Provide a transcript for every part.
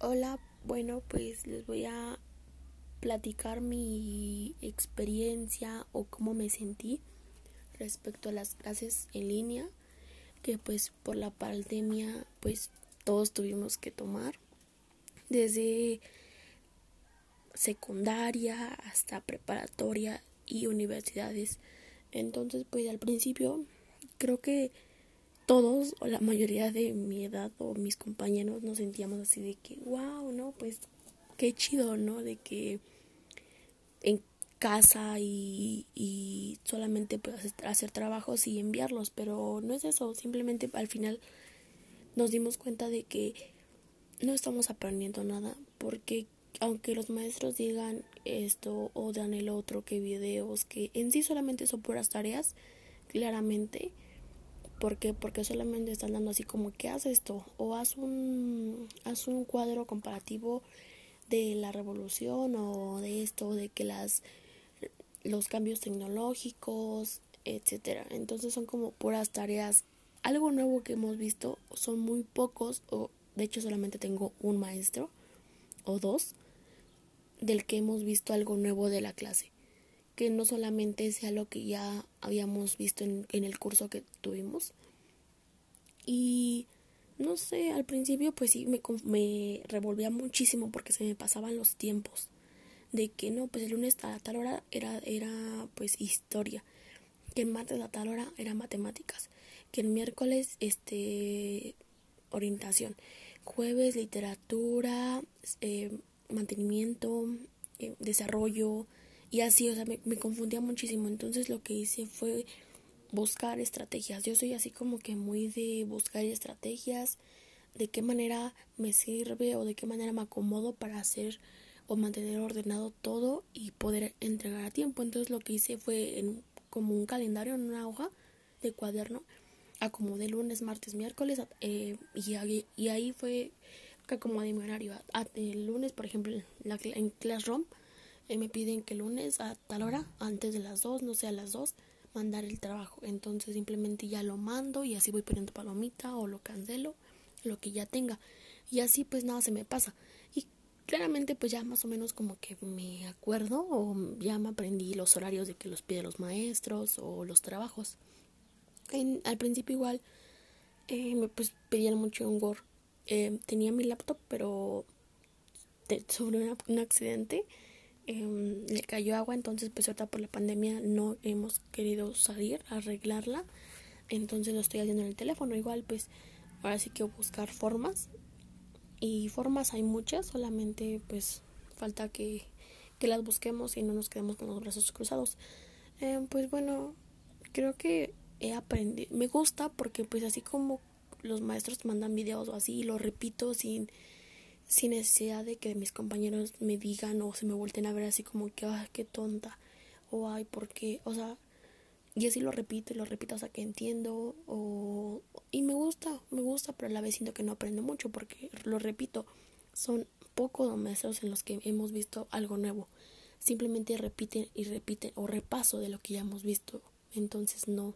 Hola, bueno, pues les voy a platicar mi experiencia o cómo me sentí respecto a las clases en línea que pues por la pandemia pues todos tuvimos que tomar desde secundaria hasta preparatoria y universidades. Entonces pues al principio creo que todos o la mayoría de mi edad o mis compañeros nos sentíamos así de que, wow, ¿no? Pues qué chido, ¿no? De que en casa y, y solamente pues, hacer trabajos y enviarlos, pero no es eso, simplemente al final nos dimos cuenta de que no estamos aprendiendo nada, porque aunque los maestros digan esto o dan el otro, que videos, que en sí solamente son puras tareas, claramente ¿Por qué? Porque solamente están dando así como que haz esto o haz un, haz un cuadro comparativo de la revolución o de esto, de que las los cambios tecnológicos, etcétera. Entonces son como puras tareas. Algo nuevo que hemos visto son muy pocos o de hecho solamente tengo un maestro o dos del que hemos visto algo nuevo de la clase que no solamente sea lo que ya habíamos visto en, el curso que tuvimos. Y no sé, al principio pues sí me, me revolvía muchísimo porque se me pasaban los tiempos. De que no, pues el lunes a tal hora era, era pues historia. Que el martes a tal hora era matemáticas. Que el miércoles este orientación. Jueves literatura, eh, mantenimiento, eh, desarrollo, y así, o sea, me, confundía muchísimo. Entonces lo que hice fue buscar estrategias. Yo soy así como que muy de buscar estrategias, de qué manera me sirve o de qué manera me acomodo para hacer o mantener ordenado todo y poder entregar a tiempo. Entonces lo que hice fue en, como un calendario en una hoja de cuaderno, acomodé lunes, martes, miércoles eh, y, ahí, y ahí fue que acomodé mi horario. El lunes, por ejemplo, la, en Classroom me piden que el lunes a tal hora, antes de las dos, no sé, a las dos, mandar el trabajo. Entonces simplemente ya lo mando y así voy poniendo palomita o lo cancelo, lo que ya tenga. Y así pues nada se me pasa. Y claramente pues ya más o menos como que me acuerdo o ya me aprendí los horarios de que los piden los maestros o los trabajos. En, al principio igual eh, me pues pedían mucho un. Eh, tenía mi laptop pero sobre un accidente Em, le cayó agua, entonces pues ahorita por la pandemia no hemos querido salir a arreglarla, entonces lo estoy haciendo en el teléfono, igual pues ahora sí que buscar formas. Y formas hay muchas, solamente pues falta que, que las busquemos y no nos quedemos con los brazos cruzados. Em, pues bueno, creo que he aprendido, me gusta porque pues así como los maestros mandan videos o así, lo repito sin sin necesidad de que mis compañeros me digan o se me vuelten a ver así como que, ay, qué tonta, o ay, ¿por qué? O sea, y así lo repito y lo repito hasta que entiendo, o, y me gusta, me gusta, pero a la vez siento que no aprendo mucho porque, lo repito, son pocos maestros en los que hemos visto algo nuevo. Simplemente repiten y repiten o repaso de lo que ya hemos visto. Entonces no,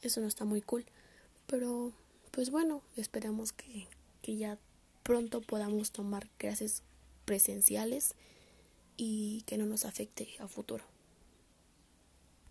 eso no está muy cool. Pero, pues bueno, esperamos que, que ya pronto podamos tomar clases presenciales y que no nos afecte a futuro.